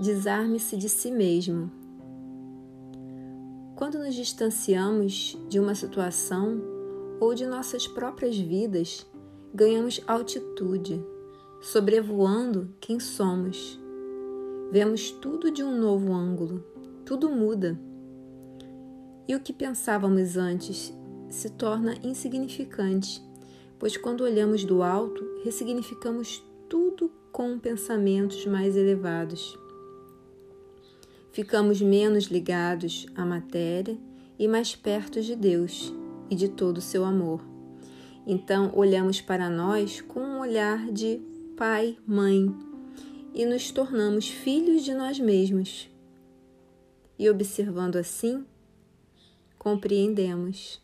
Desarme-se de si mesmo. Quando nos distanciamos de uma situação ou de nossas próprias vidas, ganhamos altitude, sobrevoando quem somos. Vemos tudo de um novo ângulo, tudo muda. E o que pensávamos antes se torna insignificante, pois quando olhamos do alto, ressignificamos tudo com pensamentos mais elevados. Ficamos menos ligados à matéria e mais perto de Deus e de todo o seu amor. Então, olhamos para nós com um olhar de pai, mãe e nos tornamos filhos de nós mesmos. E observando assim, compreendemos